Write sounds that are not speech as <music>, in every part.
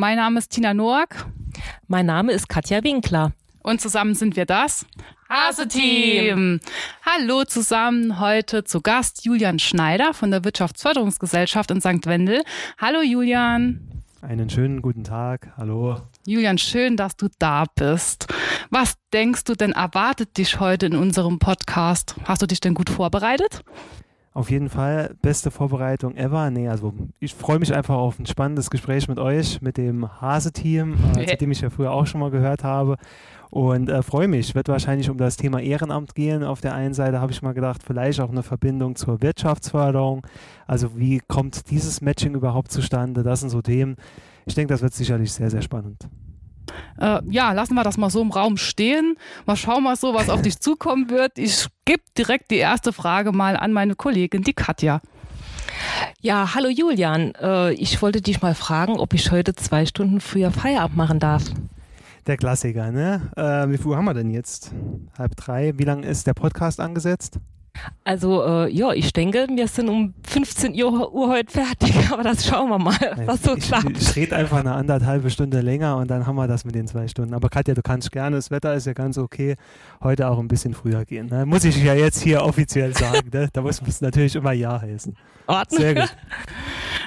Mein Name ist Tina Noack. Mein Name ist Katja Winkler. Und zusammen sind wir das Hase-Team. Hallo zusammen, heute zu Gast Julian Schneider von der Wirtschaftsförderungsgesellschaft in St. Wendel. Hallo Julian. Einen schönen guten Tag. Hallo. Julian, schön, dass du da bist. Was denkst du denn erwartet dich heute in unserem Podcast? Hast du dich denn gut vorbereitet? Auf jeden Fall beste Vorbereitung ever. Nee, also ich freue mich einfach auf ein spannendes Gespräch mit euch, mit dem Hase-Team, äh, <laughs> zu dem ich ja früher auch schon mal gehört habe. Und äh, freue mich. Wird wahrscheinlich um das Thema Ehrenamt gehen. Auf der einen Seite habe ich mal gedacht, vielleicht auch eine Verbindung zur Wirtschaftsförderung. Also wie kommt dieses Matching überhaupt zustande? Das sind so Themen. Ich denke, das wird sicherlich sehr, sehr spannend. Äh, ja, lassen wir das mal so im Raum stehen. Mal schauen mal so, was auf dich zukommen wird. Ich gebe direkt die erste Frage mal an meine Kollegin, die Katja. Ja, hallo Julian. Äh, ich wollte dich mal fragen, ob ich heute zwei Stunden früher Feierabend machen darf. Der Klassiker, ne? Äh, wie viel Uhr haben wir denn jetzt? Halb drei. Wie lange ist der Podcast angesetzt? Also äh, ja, ich denke, wir sind um 15 Uhr, Uhr heute fertig, <laughs> aber das schauen wir mal, was so ich, klappt. Ich rede einfach eine anderthalbe Stunde länger und dann haben wir das mit den zwei Stunden. Aber Katja, du kannst gerne, das Wetter ist ja ganz okay, heute auch ein bisschen früher gehen. Ne? Muss ich ja jetzt hier offiziell sagen. Ne? Da muss es natürlich immer Ja heißen. Ordnung. Sehr gut.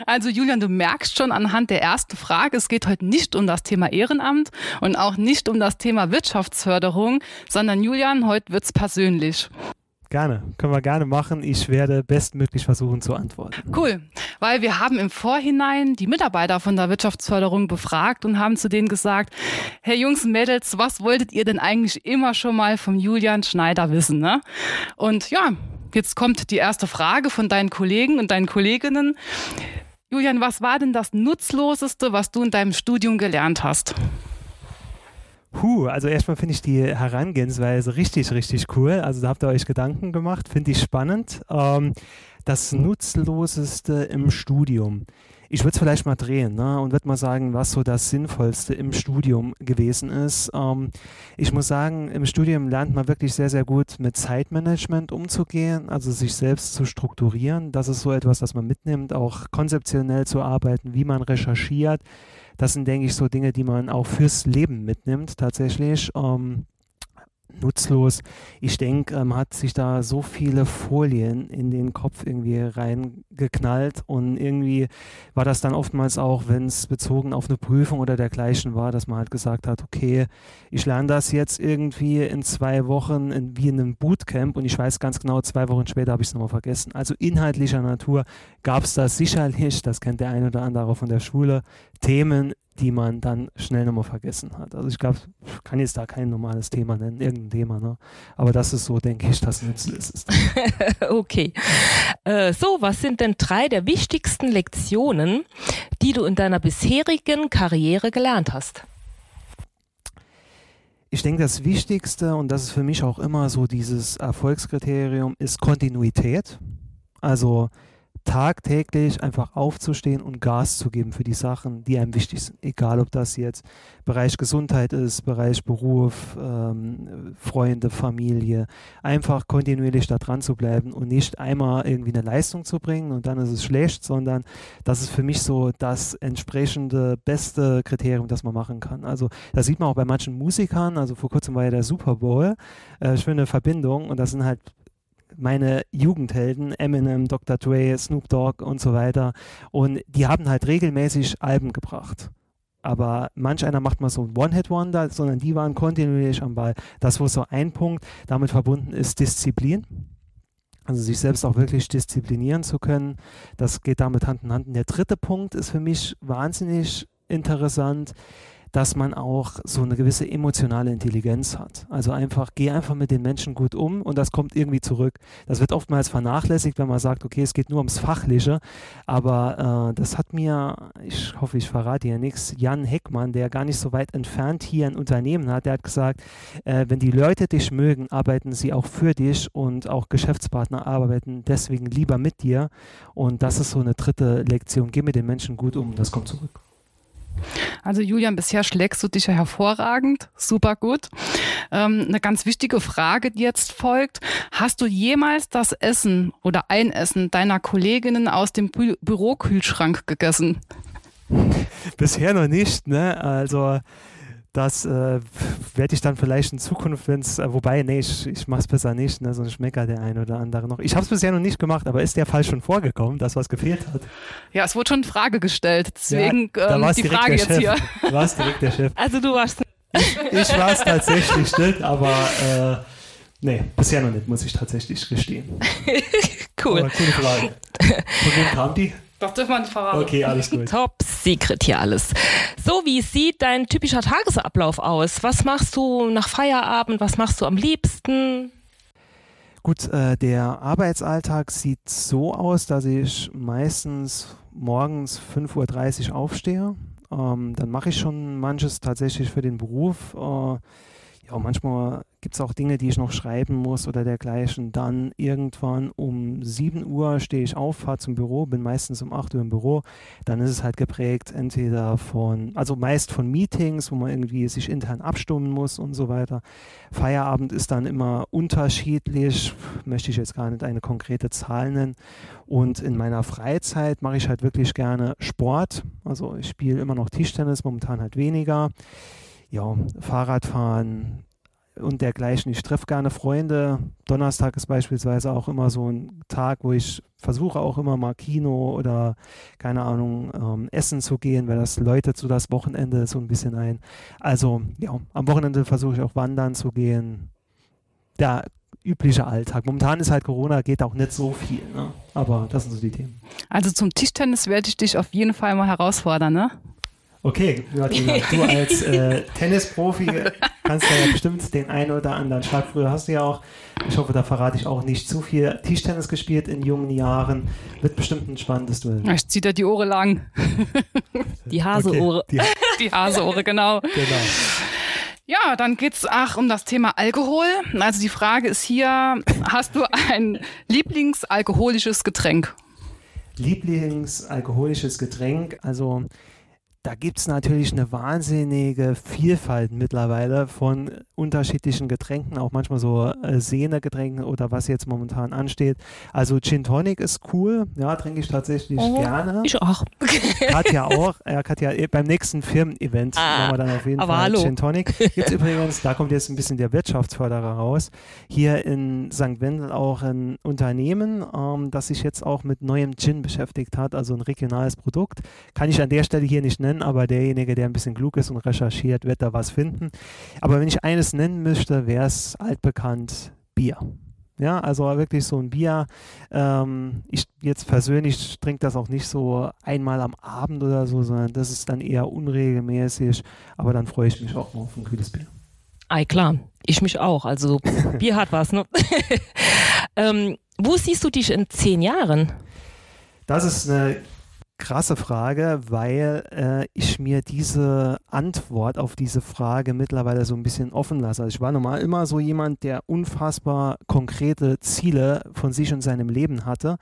Also Julian, du merkst schon anhand der ersten Frage, es geht heute nicht um das Thema Ehrenamt und auch nicht um das Thema Wirtschaftsförderung, sondern Julian, heute wird es persönlich. Gerne, können wir gerne machen. Ich werde bestmöglich versuchen zu antworten. Cool, weil wir haben im Vorhinein die Mitarbeiter von der Wirtschaftsförderung befragt und haben zu denen gesagt, Herr Jungs und Mädels, was wolltet ihr denn eigentlich immer schon mal vom Julian Schneider wissen? Ne? Und ja, jetzt kommt die erste Frage von deinen Kollegen und deinen Kolleginnen. Julian, was war denn das Nutzloseste, was du in deinem Studium gelernt hast? Puh, also erstmal finde ich die Herangehensweise richtig, richtig cool. Also da habt ihr euch Gedanken gemacht, finde ich spannend. Ähm, das Nutzloseste im Studium. Ich würde es vielleicht mal drehen ne, und würde mal sagen, was so das Sinnvollste im Studium gewesen ist. Ähm, ich muss sagen, im Studium lernt man wirklich sehr, sehr gut mit Zeitmanagement umzugehen, also sich selbst zu strukturieren. Das ist so etwas, das man mitnimmt, auch konzeptionell zu arbeiten, wie man recherchiert das sind, denke ich, so Dinge, die man auch fürs Leben mitnimmt, tatsächlich. Ähm, nutzlos. Ich denke, ähm, hat sich da so viele Folien in den Kopf irgendwie reingeknallt und irgendwie war das dann oftmals auch, wenn es bezogen auf eine Prüfung oder dergleichen war, dass man halt gesagt hat, okay, ich lerne das jetzt irgendwie in zwei Wochen in, wie in einem Bootcamp und ich weiß ganz genau, zwei Wochen später habe ich es nochmal vergessen. Also inhaltlicher Natur gab es da sicherlich, das kennt der eine oder andere von der Schule, Themen, die man dann schnell nochmal vergessen hat. Also ich glaube, ich kann jetzt da kein normales Thema nennen, irgendein Thema, ne? Aber das ist so, denke ich, das nützlich ist. <laughs> okay. Äh, so, was sind denn drei der wichtigsten Lektionen, die du in deiner bisherigen Karriere gelernt hast? Ich denke, das Wichtigste, und das ist für mich auch immer so dieses Erfolgskriterium, ist Kontinuität. Also tagtäglich einfach aufzustehen und Gas zu geben für die Sachen, die einem wichtig sind. Egal, ob das jetzt Bereich Gesundheit ist, Bereich Beruf, ähm, Freunde, Familie. Einfach kontinuierlich da dran zu bleiben und nicht einmal irgendwie eine Leistung zu bringen und dann ist es schlecht, sondern das ist für mich so das entsprechende beste Kriterium, das man machen kann. Also das sieht man auch bei manchen Musikern. Also vor kurzem war ja der Super Bowl. Äh, schöne Verbindung und das sind halt meine Jugendhelden, Eminem, Dr. Dre, Snoop Dogg und so weiter. Und die haben halt regelmäßig Alben gebracht. Aber manch einer macht mal so ein One-Hit-Wonder, sondern die waren kontinuierlich am Ball. Das war so ein Punkt. Damit verbunden ist Disziplin. Also sich selbst auch wirklich disziplinieren zu können. Das geht damit Hand in Hand. Und der dritte Punkt ist für mich wahnsinnig interessant dass man auch so eine gewisse emotionale Intelligenz hat. Also einfach, geh einfach mit den Menschen gut um und das kommt irgendwie zurück. Das wird oftmals vernachlässigt, wenn man sagt, okay, es geht nur ums Fachliche, aber äh, das hat mir, ich hoffe, ich verrate hier nichts, Jan Heckmann, der gar nicht so weit entfernt hier ein Unternehmen hat, der hat gesagt, äh, wenn die Leute dich mögen, arbeiten sie auch für dich und auch Geschäftspartner arbeiten deswegen lieber mit dir und das ist so eine dritte Lektion, geh mit den Menschen gut um, das kommt zurück. Also Julian, bisher schlägst du dich ja hervorragend, super gut. Ähm, eine ganz wichtige Frage, die jetzt folgt. Hast du jemals das Essen oder ein Essen deiner Kolleginnen aus dem Bü Bürokühlschrank gegessen? Bisher noch nicht, ne? Also das äh, werde ich dann vielleicht in Zukunft, wenn es, äh, wobei, nee, ich, ich mache es besser nicht, ne? sonst schmeckert der ein oder andere noch. Ich habe es bisher noch nicht gemacht, aber ist der Fall schon vorgekommen, dass was gefehlt hat? Ja, es wurde schon eine Frage gestellt, deswegen ja, ähm, die Frage jetzt Chef. hier. Du warst direkt der Chef. Also du warst... Ich, ich war es tatsächlich nicht, aber äh, nee, bisher noch nicht, muss ich tatsächlich gestehen. <laughs> cool. Aber coole Frage. Von wem kam die? Das dürfen wir nicht verraten. Okay, alles gut. Top Secret hier alles. So, wie sieht dein typischer Tagesablauf aus? Was machst du nach Feierabend? Was machst du am liebsten? Gut, äh, der Arbeitsalltag sieht so aus, dass ich meistens morgens 5.30 Uhr aufstehe. Ähm, dann mache ich schon manches tatsächlich für den Beruf. Äh, ja, manchmal gibt es auch Dinge, die ich noch schreiben muss oder dergleichen. Dann irgendwann um 7 Uhr stehe ich auf, fahre zum Büro, bin meistens um 8 Uhr im Büro. Dann ist es halt geprägt entweder von, also meist von Meetings, wo man irgendwie sich intern abstimmen muss und so weiter. Feierabend ist dann immer unterschiedlich, möchte ich jetzt gar nicht eine konkrete Zahl nennen. Und in meiner Freizeit mache ich halt wirklich gerne Sport. Also ich spiele immer noch Tischtennis, momentan halt weniger ja, Fahrradfahren, und dergleichen. Ich treffe gerne Freunde. Donnerstag ist beispielsweise auch immer so ein Tag, wo ich versuche auch immer mal Kino oder keine Ahnung ähm, essen zu gehen, weil das läutet so das Wochenende so ein bisschen ein. Also ja, am Wochenende versuche ich auch wandern zu gehen. Der übliche Alltag. Momentan ist halt Corona, geht auch nicht so viel, ne? aber das sind so die Themen. Also zum Tischtennis werde ich dich auf jeden Fall mal herausfordern, ne? Okay, <laughs> Martina, du als äh, <laughs> Tennisprofi kannst ja bestimmt den einen oder anderen Schlag. Früher hast du ja auch, ich hoffe, da verrate ich auch nicht zu viel, Tischtennis gespielt in jungen Jahren. Wird bestimmt ein spannendes Duell. Ich ziehe dir die Ohren lang. Die Haseohre. Okay, die, <laughs> die Haseohre, genau. Genau. Ja, dann geht's ach um das Thema Alkohol. Also die Frage ist hier, hast du ein Lieblingsalkoholisches Getränk? Lieblingsalkoholisches Getränk, also da gibt es natürlich eine wahnsinnige Vielfalt mittlerweile von unterschiedlichen Getränken, auch manchmal so äh, Sehne-Getränken oder was jetzt momentan ansteht. Also Gin Tonic ist cool, ja, trinke ich tatsächlich Oh, gerne. Ich auch. <laughs> Katja auch, ja, Katja, beim nächsten Firmen-Event Ah, machen wir dann auf jeden Fall hallo. Gin Tonic. <laughs> Gibt übrigens, da kommt jetzt ein bisschen der Wirtschaftsförderer raus, hier in St. Wendel auch ein Unternehmen, ähm, das sich jetzt auch mit neuem Gin beschäftigt hat, also ein regionales Produkt. Kann ich an der Stelle hier nicht nennen, aber derjenige, der ein bisschen klug ist und recherchiert, wird da was finden. Aber wenn ich eines nennen müsste, wäre es altbekannt Bier. Ja, also wirklich so ein Bier. Ähm, ich jetzt persönlich trinke das auch nicht so einmal am Abend oder so, sondern das ist dann eher unregelmäßig. Aber dann freue ich mich auch mal auf ein kühles Bier. Ei, klar. Ich mich auch. Also <laughs> Bier hat was, ne? <laughs> ähm, wo siehst du dich in zehn Jahren? Das ist eine krasse Frage, weil äh, ich mir diese Antwort auf diese Frage mittlerweile so ein bisschen offen lasse. Also ich war normal immer so jemand, der unfassbar konkrete Ziele von sich und seinem Leben hatte.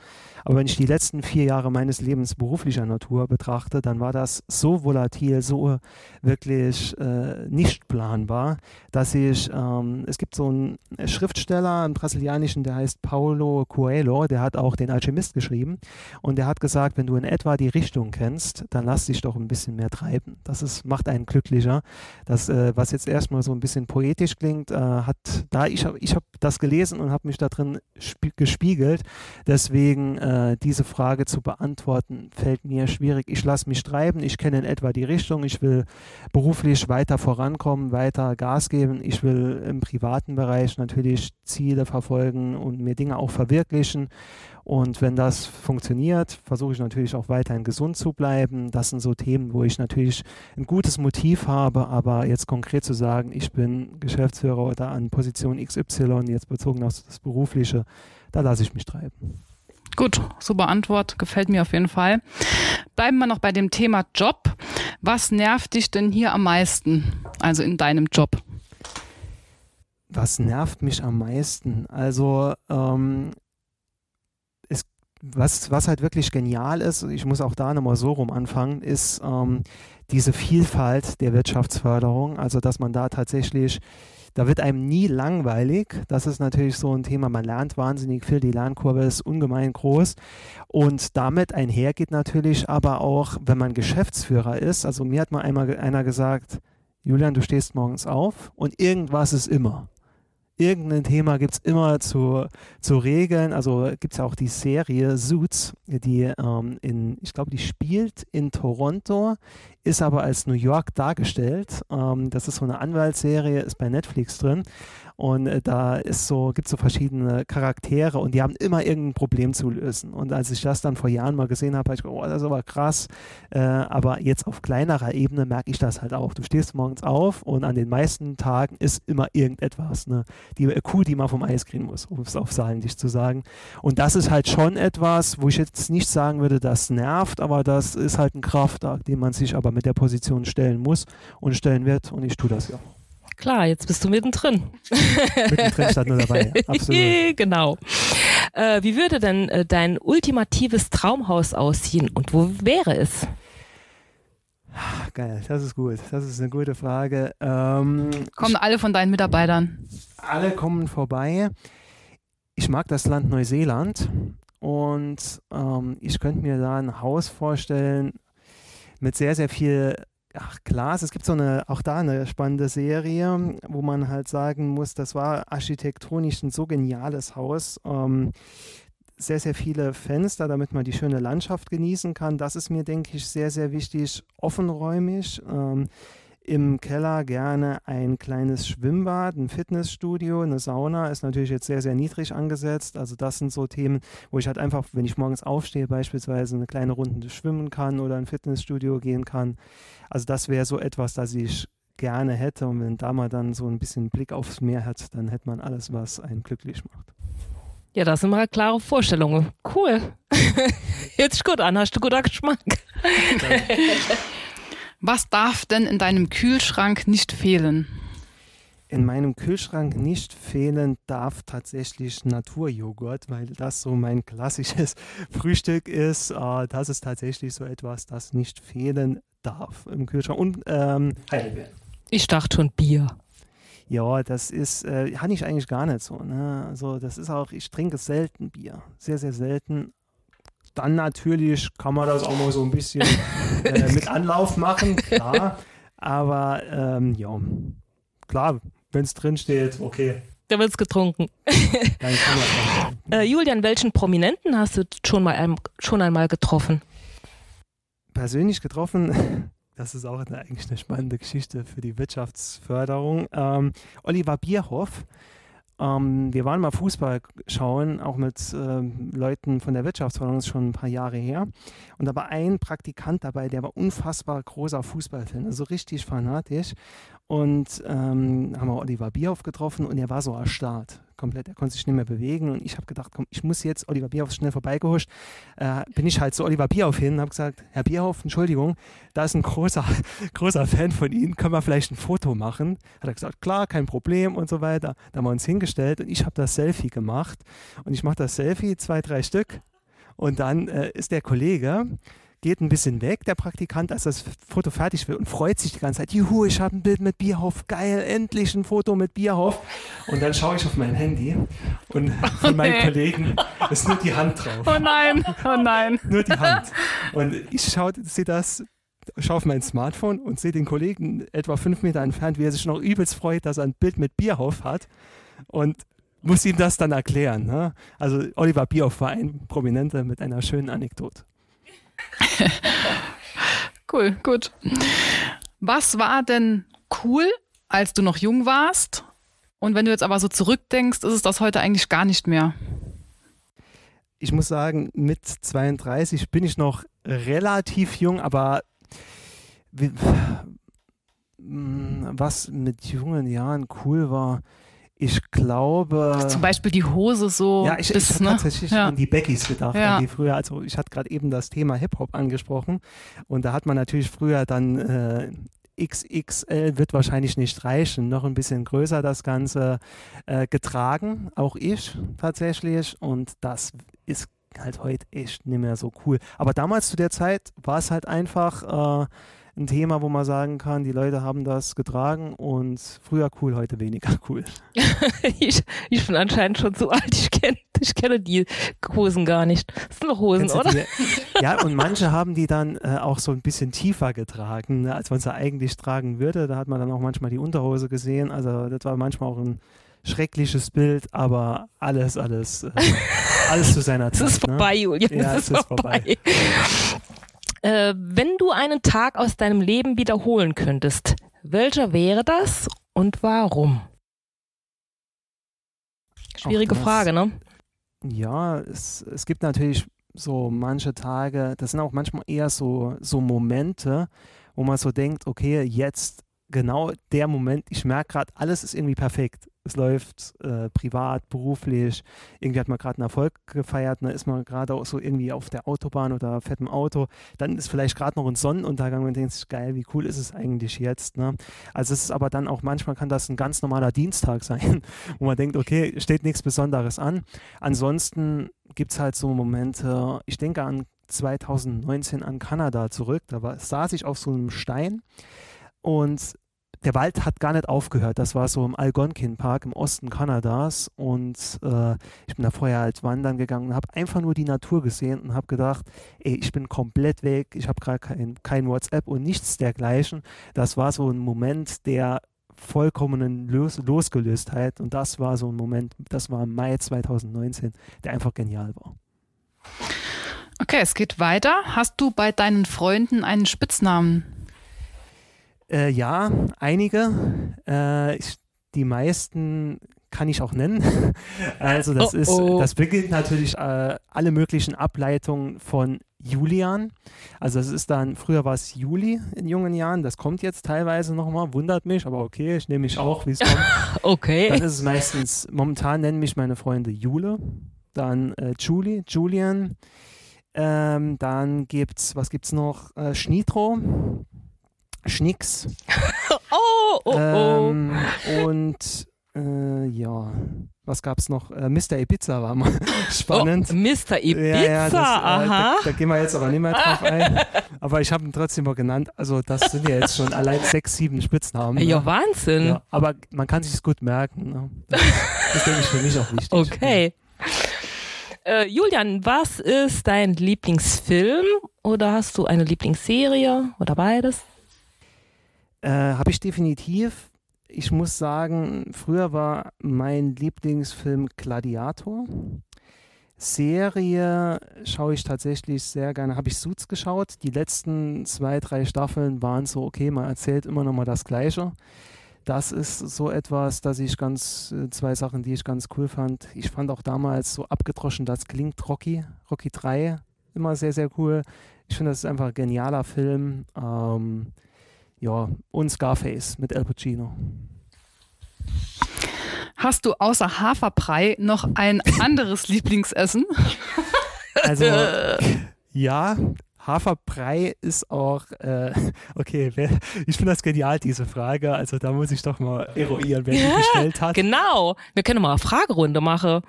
Aber wenn ich die letzten vier Jahre meines Lebens beruflicher Natur betrachte, dann war das so volatil, so wirklich äh, nicht planbar, dass ich, ähm, es gibt so einen Schriftsteller, einen brasilianischen, der heißt Paulo Coelho, der hat auch den Alchemist geschrieben und der hat gesagt, wenn du in etwa die Richtung kennst, dann lass dich doch ein bisschen mehr treiben. Das ist, macht einen glücklicher. Das, äh, was jetzt erstmal so ein bisschen poetisch klingt, äh, hat da, ich habe ich hab das gelesen und habe mich da drin spie- gespiegelt. Deswegen äh, diese Frage zu beantworten, fällt mir schwierig. Ich lasse mich treiben, ich kenne in etwa die Richtung, ich will beruflich weiter vorankommen, weiter Gas geben. Ich will im privaten Bereich natürlich Ziele verfolgen und mir Dinge auch verwirklichen. Und wenn das funktioniert, versuche ich natürlich auch weiterhin gesund zu bleiben. Das sind so Themen, wo ich natürlich ein gutes Motiv habe, aber jetzt konkret zu sagen, ich bin Geschäftsführer oder an Position XY, jetzt bezogen auf das Berufliche, da lasse ich mich treiben. Gut, super Antwort, gefällt mir auf jeden Fall. Bleiben wir noch bei dem Thema Job. Was nervt dich denn hier am meisten? Also in deinem Job? Was nervt mich am meisten? Also, ähm, was, was halt wirklich genial ist, ich muss auch da nochmal so rum anfangen, ist ähm, diese Vielfalt der Wirtschaftsförderung. Also, dass man da tatsächlich da wird einem nie langweilig. Das ist natürlich so ein Thema, man lernt wahnsinnig viel, die Lernkurve ist ungemein groß. Und damit einhergeht natürlich aber auch, wenn man Geschäftsführer ist, also mir hat mal einmal einer gesagt, Julian, du stehst morgens auf und irgendwas ist immer irgendein Thema gibt es immer zu, zu regeln. Also gibt es auch die Serie Suits, die ähm, in, ich glaube, die spielt in Toronto, ist aber als New York dargestellt. Ähm, das ist so eine Anwaltsserie, ist bei Netflix drin. Und äh, da ist so, gibt es so verschiedene Charaktere und die haben immer irgendein Problem zu lösen. Und als ich das dann vor Jahren mal gesehen habe, habe ich gedacht, oh, das ist aber krass. Äh, aber jetzt auf kleinerer Ebene merke ich das halt auch. Du stehst morgens auf und an den meisten Tagen ist immer irgendetwas. Ne? Die äh, Kuh, die man vom Eis kriegen muss, um es auf saarländisch zu sagen. Und das ist halt schon etwas, wo ich jetzt nicht sagen würde, das nervt, aber das ist halt ein Kraftakt, den man sich aber mit der Position stellen muss und stellen wird. Und ich tue das ja. Klar, jetzt bist du mittendrin. mittendrin statt nur dabei, <laughs> absolut. genau. Äh, wie würde denn äh, dein ultimatives Traumhaus aussehen und wo wäre es? Geil, das ist gut. Das ist eine gute Frage. Ähm, kommen alle von deinen Mitarbeitern? Alle kommen vorbei. Ich mag das Land Neuseeland und ähm, ich könnte mir da ein Haus vorstellen mit sehr, sehr viel ach klar, es gibt so eine, auch da eine spannende Serie, wo man halt sagen muss, das war architektonisch ein so geniales Haus. Ähm, sehr, sehr viele Fenster, damit man die schöne Landschaft genießen kann. Das ist mir, denke ich, sehr, sehr wichtig. Offenräumig. Ähm, im Keller gerne ein kleines Schwimmbad, ein Fitnessstudio, eine Sauna ist natürlich jetzt sehr, sehr niedrig angesetzt. Also das sind so Themen, wo ich halt einfach, wenn ich morgens aufstehe, beispielsweise eine kleine Runde schwimmen kann oder ein Fitnessstudio gehen kann. Also das wäre so etwas, das ich gerne hätte. Und wenn da mal dann so ein bisschen Blick aufs Meer hat, dann hätte man alles, was einen glücklich macht. Ja, das sind mal klare Vorstellungen. Cool. <laughs> Hört sich gut an, hast du guter Geschmack. <laughs> Was darf denn in deinem Kühlschrank nicht fehlen? In meinem Kühlschrank nicht fehlen darf tatsächlich Naturjoghurt, weil das so mein klassisches <laughs> Frühstück ist. Äh, das ist tatsächlich so etwas, das nicht fehlen darf im Kühlschrank. Und ähm, Heidelbeeren. Ich dachte schon Bier. Ja, das ist, äh, habe ich eigentlich gar nicht so. Ne? Also das ist auch, ich trinke selten Bier. Sehr, sehr selten dann natürlich kann man das auch mal so ein bisschen <laughs> äh, mit Anlauf machen, klar. Aber ähm, ja, klar, wenn es drin steht, okay. Da wird es getrunken. <laughs> <laughs> äh, Julian, welchen Prominenten hast du schon, mal, schon einmal getroffen? Persönlich getroffen, das ist auch eine, eigentlich eine spannende Geschichte für die Wirtschaftsförderung. Ähm, Oliver Bierhoff, ähm, wir waren mal Fußball schauen, auch mit ähm, Leuten von der Wirtschaftsförderung, das ist schon ein paar Jahre her. Und da war ein Praktikant dabei, der war unfassbar großer Fußballfan, also richtig fanatisch. Und ähm, haben wir Oliver Bierhoff getroffen und er war so erstarrt komplett, er konnte sich nicht mehr bewegen und ich habe gedacht, komm, ich muss jetzt Oliver Bierhoff schnell vorbeigehuscht. Äh, bin ich halt zu Oliver Bierhoff hin und habe gesagt, Herr Bierhoff, Entschuldigung, da ist ein großer, <laughs> großer Fan von Ihnen, können wir vielleicht ein Foto machen? Hat er gesagt, klar, kein Problem und so weiter. Da haben wir uns hingestellt und ich habe das Selfie gemacht und ich mache das Selfie, zwei, drei Stück und dann äh, ist der Kollege, geht ein bisschen weg, der Praktikant, als das Foto fertig wird und freut sich die ganze Zeit. Juhu, ich habe ein Bild mit Bierhoff, geil, endlich ein Foto mit Bierhoff. Und dann schaue ich auf mein Handy und <laughs> von meinen okay. Kollegen ist nur die Hand drauf. Oh nein, oh nein. Nur die Hand. <laughs> Und ich schaue, sehe das, schaue auf mein Smartphone und sehe den Kollegen etwa fünf Meter entfernt, wie er sich noch übelst freut, dass er ein Bild mit Bierhoff hat. Und muss ihm das dann erklären. Ne? Also Oliver Bierhoff war ein Prominenter mit einer schönen Anekdote. <laughs> cool, gut. Was war denn cool, als du noch jung warst? Und wenn du jetzt aber so zurückdenkst, ist es das heute eigentlich gar nicht mehr. Ich muss sagen, mit 32 bin ich noch relativ jung, aber was mit jungen Jahren cool war, ich glaube. Zum Beispiel die Hose so. Ja, ich, bis, ich habe ne? tatsächlich ja. an die Beckys gedacht, ja. an die früher. Also ich hatte gerade eben das Thema Hip-Hop angesprochen und da hat man natürlich früher dann äh, XXL wird wahrscheinlich nicht reichen, noch ein bisschen größer das Ganze äh, getragen, auch ich tatsächlich und das ist halt heute echt nicht mehr so cool. Aber damals zu der Zeit war es halt einfach äh, ein Thema, wo man sagen kann, die Leute haben das getragen und früher cool, heute weniger cool. <laughs> ich, ich bin anscheinend schon zu alt. Ich kenne ich kenne die Hosen gar nicht. Das sind doch Hosen, Kennst oder? Die, ja, und manche haben die dann äh, auch so ein bisschen tiefer getragen, ne, als man sie eigentlich tragen würde. Da hat man dann auch manchmal die Unterhose gesehen. Also das war manchmal auch ein schreckliches Bild, aber alles, alles, äh, <laughs> alles zu seiner Zeit. Es ist ne? vorbei, Julian. Ja, es ist vorbei. Äh, wenn du einen Tag aus deinem Leben wiederholen könntest, welcher wäre das und warum? Schwierige das. Frage, ne? Ja, es, es gibt natürlich so manche Tage, das sind auch manchmal eher so, so Momente, wo man so denkt, okay, jetzt genau der Moment, ich merke gerade, alles ist irgendwie perfekt. Es läuft äh, privat, beruflich, irgendwie hat man gerade einen Erfolg gefeiert, dann ist man gerade auch so irgendwie auf der Autobahn oder im Auto, dann ist vielleicht gerade noch ein Sonnenuntergang und denkt sich, geil, wie cool ist es eigentlich jetzt. Ne? Also es ist aber dann auch, manchmal kann das ein ganz normaler Dienstag <laughs> sein, wo man denkt, okay, steht nichts Besonderes an. Ansonsten gibt es halt so Momente, ich denke an 2019 an Kanada zurück, da war, saß ich auf so einem Stein und der Wald hat gar nicht aufgehört. Das war so im Algonquin Park im Osten Kanadas und äh, ich bin da vorher halt wandern gegangen und habe einfach nur die Natur gesehen und habe gedacht, ey, ich bin komplett weg, ich habe gerade kein, kein WhatsApp und nichts dergleichen. Das war so ein Moment der vollkommenen Los Losgelöstheit und das war so ein Moment, das war im Mai 2019, der einfach genial war. Okay, es geht weiter. Hast du bei deinen Freunden einen Spitznamen? Äh, ja, einige. Äh, ich, die meisten kann ich auch nennen. <laughs> also das Oh, ist, oh. das beginnt natürlich äh, alle möglichen Ableitungen von Julian. Also es ist dann, früher war es Juli in jungen Jahren, das kommt jetzt teilweise nochmal, wundert mich, aber okay, ich nehme mich auch, wie es kommt. <laughs> Dann Okay. ist es meistens, momentan nennen mich meine Freunde Jule, dann äh, Julie, Julian, ähm, dann gibt's, was gibt's noch? Äh, Schnitro, Schnicks, <laughs> Oh, oh, oh. ähm, und äh, ja, was gab's noch? Äh, Mr. Ibiza war mal <laughs> spannend. Oh, Mr. Ibiza, Ja, ja, das, äh, aha. Da, da gehen wir jetzt aber nicht mehr drauf ein. <laughs> Aber ich habe ihn trotzdem mal genannt. Also das sind ja jetzt schon allein sechs, sieben Spitznamen. ja, ne? Wahnsinn. ja, aber man kann sich gut merken. Ne? Das, das denke ich für mich auch wichtig. Okay. Äh, Julian, was ist dein Lieblingsfilm oder hast du eine Lieblingsserie oder beides? Äh, habe ich definitiv. Ich muss sagen, früher war mein Lieblingsfilm Gladiator. Serie schaue ich tatsächlich sehr gerne. Habe ich Suits geschaut. Die letzten zwei, drei Staffeln waren so, okay, man erzählt immer noch mal das Gleiche. Das ist so etwas, dass ich ganz, äh, zwei Sachen, die ich ganz cool fand. Ich fand auch damals so abgedroschen, das klingt Rocky, Rocky 3, immer sehr, sehr cool. Ich finde, das ist einfach ein genialer Film. Ähm, ja, und Scarface mit Al Pacino. Hast du außer Haferbrei noch ein anderes <laughs> Lieblingsessen? Also, <laughs> ja, Haferbrei ist auch, äh, <laughs> okay, wer, ich finde das genial, diese Frage. Also, da muss ich doch mal eruieren, wer die gestellt hat. Genau. Wir können mal eine Fragerunde machen.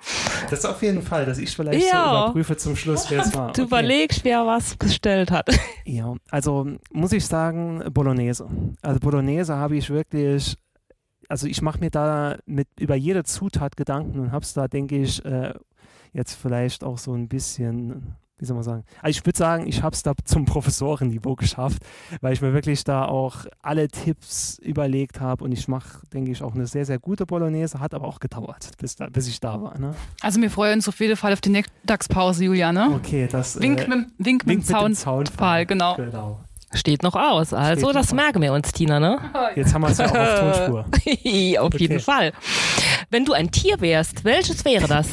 Das ist auf jeden Fall, dass ich vielleicht Ja. so überprüfe zum Schluss, wer es war. Du Okay. überlegst, wer was bestellt hat. Ja, also muss ich sagen, Bolognese. Also Bolognese habe ich wirklich, also ich mache mir da mit über jede Zutat Gedanken und habe es da, denke ich, äh, jetzt vielleicht auch so ein bisschen, wie soll man sagen, also ich würde sagen, ich habe es da zum Professorenniveau geschafft, weil ich mir wirklich da auch alle Tipps überlegt habe und ich mache, denke ich, auch eine sehr, sehr gute Bolognese, hat aber auch gedauert, bis, da, bis ich da war. Ne? Also wir freuen uns auf jeden Fall auf die Mittagspause, Julia, ne? Okay, das... Wink äh, mit, Wink mit, Wink mit dem dem Zaunpfahl. Zaunpfahl, genau. Genau. Steht noch aus. Also, Steht das merken wir uns, Tina, ne? <laughs> Jetzt haben wir es ja auch auf Tonspur. <laughs> Auf jeden Okay. Fall. Wenn du ein Tier wärst, welches wäre das?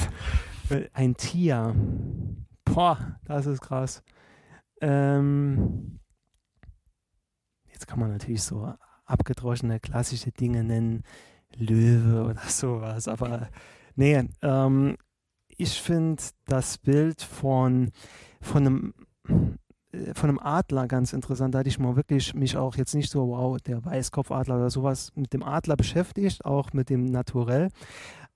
Ein Tier. Boah, das ist krass. Ähm, jetzt kann man natürlich so abgedroschene klassische Dinge nennen, Löwe oder <laughs> sowas, aber nee, ähm, ich finde das Bild von, von einem äh, von einem Adler ganz interessant. Da hatte ich mal wirklich mich auch jetzt nicht so, wow, der Weißkopfadler oder sowas mit dem Adler beschäftigt, auch mit dem Naturell,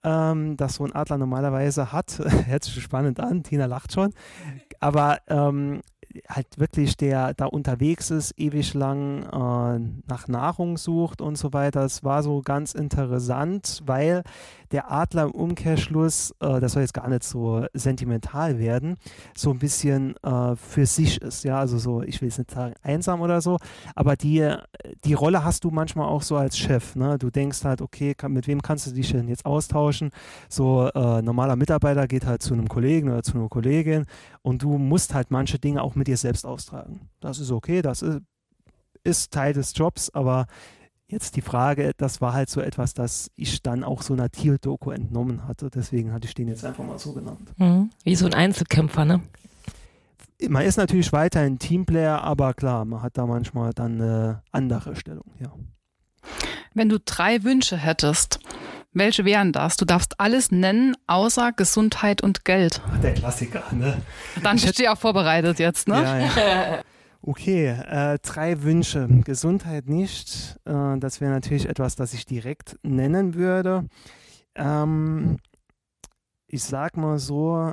ähm, das so ein Adler normalerweise hat. <laughs> Hört sich spannend an, Tina lacht schon. Aber ähm, halt wirklich der da unterwegs ist, ewig lang äh, nach Nahrung sucht und so weiter. Es war so ganz interessant, weil der Adler im Umkehrschluss, äh, das soll jetzt gar nicht so sentimental werden, so ein bisschen äh, für sich ist. Ja, also so, ich will jetzt nicht sagen einsam oder so, aber die, die Rolle hast du manchmal auch so als Chef. Ne? Du denkst halt, okay, kann, mit wem kannst du dich denn jetzt austauschen? So äh, normaler Mitarbeiter geht halt zu einem Kollegen oder zu einer Kollegin und du musst halt manche Dinge auch mit dir selbst austragen. Das ist okay, das ist, ist Teil des Jobs, aber jetzt die Frage, das war halt so etwas, das ich dann auch so einer Thiel-Doku entnommen hatte. Deswegen hatte ich den jetzt einfach mal so genannt. Mhm. Wie so ein Einzelkämpfer, ne? Man ist natürlich weiterhin Teamplayer, aber klar, man hat da manchmal dann eine andere Stellung, ja. Wenn du drei Wünsche hättest, welche wären das? Du darfst alles nennen, außer Gesundheit und Geld. Der Klassiker, ne? Dann bist du ja vorbereitet jetzt, ne? Ja, ja. <laughs> Okay, äh, drei Wünsche. Gesundheit nicht. Äh, das wäre natürlich etwas, das ich direkt nennen würde. Ähm, ich sag mal so,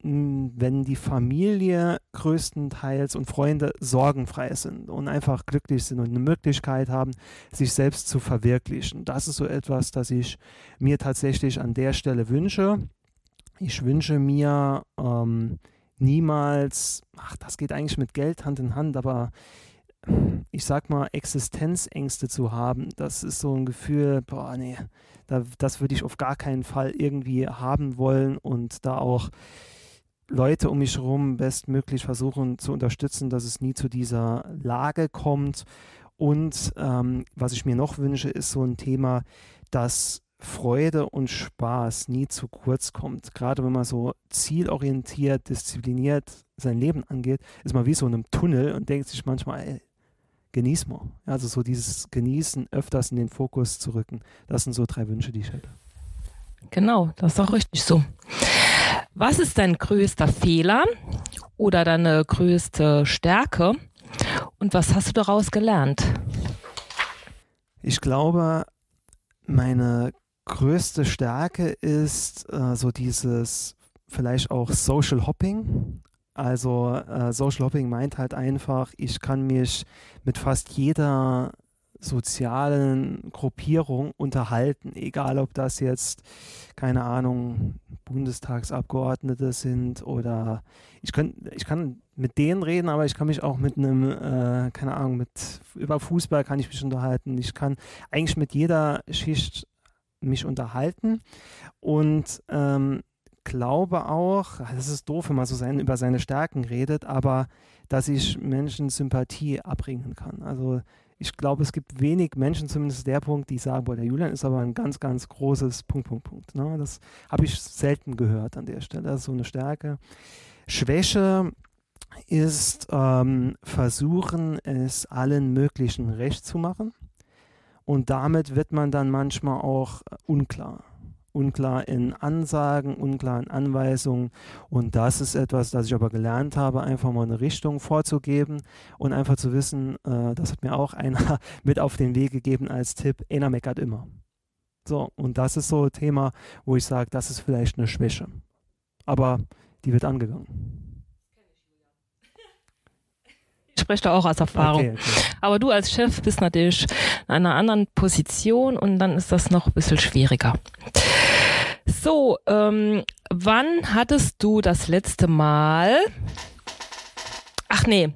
wenn die Familie größtenteils und Freunde sorgenfrei sind und einfach glücklich sind und eine Möglichkeit haben, sich selbst zu verwirklichen. Das ist so etwas, das ich mir tatsächlich an der Stelle wünsche. Ich wünsche mir ähm, niemals, ach, das geht eigentlich mit Geld Hand in Hand, aber ich sag mal, Existenzängste zu haben, das ist so ein Gefühl, boah, nee, da, das würde ich auf gar keinen Fall irgendwie haben wollen und da auch Leute um mich herum bestmöglich versuchen zu unterstützen, dass es nie zu dieser Lage kommt. Und ähm, was ich mir noch wünsche, ist so ein Thema, dass Freude und Spaß nie zu kurz kommt. Gerade wenn man so zielorientiert, diszipliniert sein Leben angeht, ist man wie so in einem Tunnel und denkt sich manchmal, ey, genieß mal. Also so dieses Genießen öfters in den Fokus zu rücken. Das sind so drei Wünsche, die ich hätte. Genau, das ist auch richtig so. Was ist dein größter Fehler oder deine größte Stärke und was hast du daraus gelernt? Ich glaube, meine größte Stärke ist äh, so dieses vielleicht auch Social Hopping. Also äh, Social Hopping meint halt einfach, ich kann mich mit fast jeder sozialen Gruppierung unterhalten, egal ob das jetzt, keine Ahnung, Bundestagsabgeordnete sind oder ich, könnt, ich kann mit denen reden, aber ich kann mich auch mit einem, äh, keine Ahnung, mit über Fußball kann ich mich unterhalten. Ich kann eigentlich mit jeder Schicht mich unterhalten und ähm, glaube auch, das ist doof, wenn man so sein, über seine Stärken redet, aber dass ich Menschen Sympathie abbringen kann. Also ich glaube, es gibt wenig Menschen, zumindest der Punkt, die sagen, boah, der Julian ist aber ein ganz, ganz großes Punkt, Punkt, Punkt. Ne? Das habe ich selten gehört an der Stelle. Das ist so eine Stärke. Schwäche ist ähm, versuchen, es allen möglichen recht zu machen. Und damit wird man dann manchmal auch unklar unklar in Ansagen, unklar in Anweisungen. Und das ist etwas, das ich aber gelernt habe, einfach mal eine Richtung vorzugeben und einfach zu wissen, äh, das hat mir auch <laughs> einer mit auf den Weg gegeben als Tipp, einer meckert immer. So, und das ist so ein Thema, wo ich sage, das ist vielleicht eine Schwäche. Aber die wird angegangen. Ich spreche da auch aus Erfahrung. Okay, okay. Aber du als Chef bist natürlich in einer anderen Position und dann ist das noch ein bisschen schwieriger. So, ähm, wann hattest du das letzte Mal? Ach nee.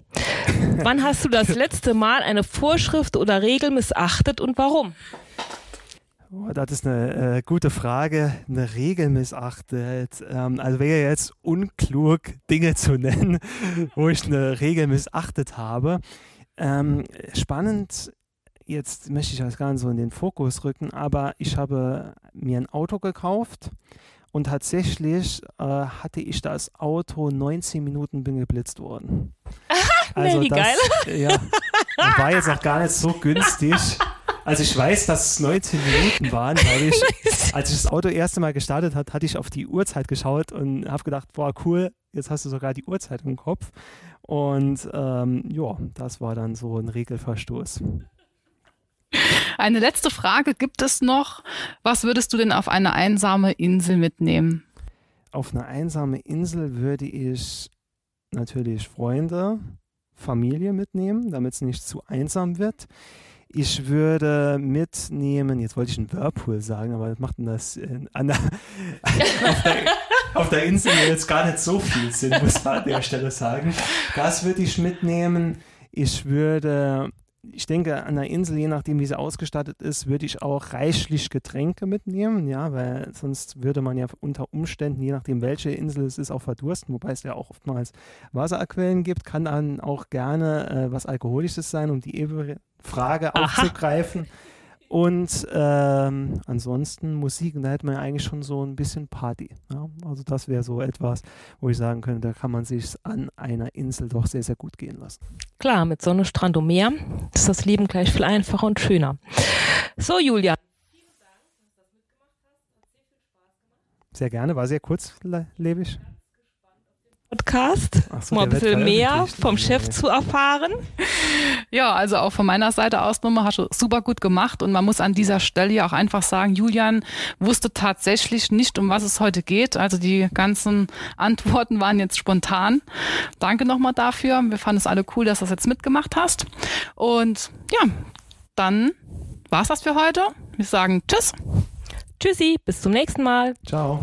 wann hast du das letzte Mal eine Vorschrift oder Regel missachtet und warum? Oh, das ist eine äh, gute Frage. Eine Regel missachtet. Ähm, also wäre jetzt unklug, Dinge zu nennen, <laughs> wo ich eine Regel missachtet habe. Ähm, spannend jetzt möchte ich das gar nicht so in den Fokus rücken, aber ich habe mir ein Auto gekauft und tatsächlich äh, hatte ich das Auto 19 Minuten bin geblitzt worden. <laughs> also nee, das, geil. Ja, war jetzt auch gar nicht so günstig. <laughs> Also ich weiß, dass es 19 Minuten waren, weil <laughs> ich, als ich das Auto das erste Mal gestartet hat, hatte ich auf die Uhrzeit geschaut und habe gedacht, boah, cool, jetzt hast du sogar die Uhrzeit im Kopf. Und ähm, ja, das war dann so ein Regelverstoß. Eine letzte Frage gibt es noch. Was würdest du denn auf eine einsame Insel mitnehmen? Auf eine einsame Insel würde ich natürlich Freunde, Familie mitnehmen, damit es nicht zu einsam wird. Ich würde mitnehmen, jetzt wollte ich einen Whirlpool sagen, aber was macht denn das in, an der, auf, der, auf der Insel jetzt gar nicht so viel Sinn, muss man an der Stelle sagen. Das würde ich mitnehmen. Ich würde ich denke, an der Insel, je nachdem, wie sie ausgestattet ist, würde ich auch reichlich Getränke mitnehmen, ja, weil sonst würde man ja unter Umständen, je nachdem, welche Insel es ist, auch verdursten, wobei es ja auch oftmals Wasserquellen gibt, kann dann auch gerne äh, was Alkoholisches sein, um die ewige Frage Aha. aufzugreifen. Und ähm, ansonsten Musik, und da hätte man ja eigentlich schon so ein bisschen Party. Ja? Also das wäre so etwas, wo ich sagen könnte, da kann man sich an einer Insel doch sehr, sehr gut gehen lassen. Klar, mit Sonne, Strand und Meer ist das Leben gleich viel einfacher und schöner. So, Julia. Sehr gerne, war sehr kurzlebig. Podcast, so, mal ein bisschen mehr vom Chef zu erfahren. Ja, also auch von meiner Seite aus nochmal hast du super gut gemacht und man muss an dieser Stelle ja auch einfach sagen, Julian wusste tatsächlich nicht, um was es heute geht. Also die ganzen Antworten waren jetzt spontan. Danke nochmal dafür. Wir fanden es alle cool, dass du das jetzt mitgemacht hast. Und ja, dann war's das für heute. Wir sagen Tschüss. Tschüssi, bis zum nächsten Mal. Ciao.